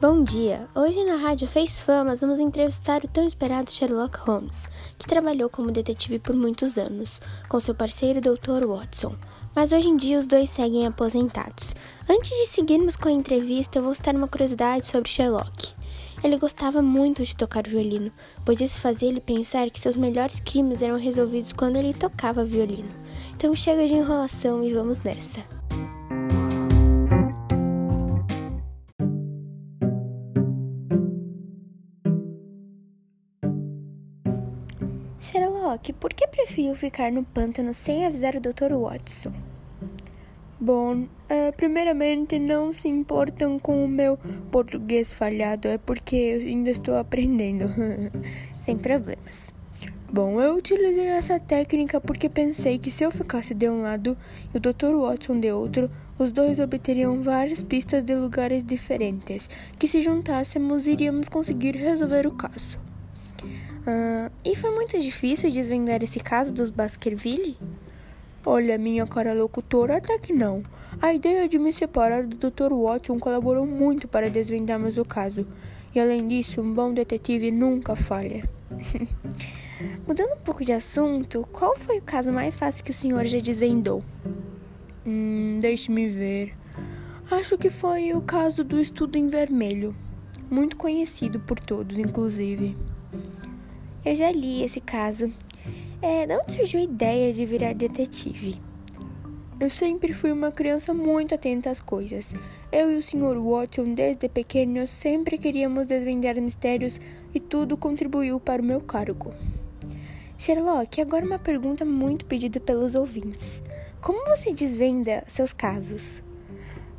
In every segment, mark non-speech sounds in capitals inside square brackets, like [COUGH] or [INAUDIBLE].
Bom dia! Hoje na rádio Fez Famas vamos entrevistar o tão esperado Sherlock Holmes, que trabalhou como detetive por muitos anos, com seu parceiro Dr. Watson. Mas hoje em dia os dois seguem aposentados. Antes de seguirmos com a entrevista, eu vou citar uma curiosidade sobre Sherlock. Ele gostava muito de tocar violino, pois isso fazia ele pensar que seus melhores crimes eram resolvidos quando ele tocava violino. Então chega de enrolação e vamos nessa. Sherlock, por que preferiu ficar no pântano sem avisar o Dr. Watson? Bom, é, primeiramente não se importam com o meu português falhado, é porque eu ainda estou aprendendo. [LAUGHS] sem problemas. Bom, eu utilizei essa técnica porque pensei que se eu ficasse de um lado e o Dr. Watson de outro, os dois obteriam várias pistas de lugares diferentes, que se juntássemos iríamos conseguir resolver o caso. Uh, e foi muito difícil desvendar esse caso dos Baskerville? Olha, minha cara locutora, até que não. A ideia de me separar do Dr. Watson colaborou muito para desvendarmos o caso. E além disso, um bom detetive nunca falha. [LAUGHS] Mudando um pouco de assunto, qual foi o caso mais fácil que o senhor já desvendou? Hum, deixe-me ver. Acho que foi o caso do estudo em vermelho. Muito conhecido por todos, inclusive. Eu já li esse caso. É, de onde surgiu a ideia de virar detetive? Eu sempre fui uma criança muito atenta às coisas. Eu e o Sr. Watson, desde pequenos, sempre queríamos desvendar mistérios e tudo contribuiu para o meu cargo. Sherlock, agora uma pergunta muito pedida pelos ouvintes. Como você desvenda seus casos?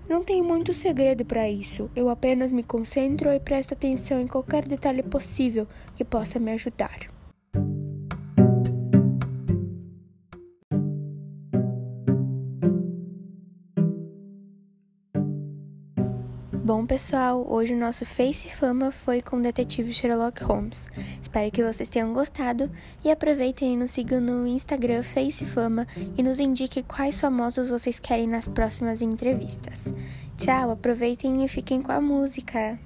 Não tem muito segredo para isso. Eu apenas me concentro e presto atenção em qualquer detalhe possível que possa me ajudar. Bom, pessoal, hoje o nosso Face Fama foi com o detetive Sherlock Holmes. Espero que vocês tenham gostado e aproveitem e nos sigam no Instagram Face Fama e nos indiquem quais famosos vocês querem nas próximas entrevistas. Tchau, aproveitem e fiquem com a música.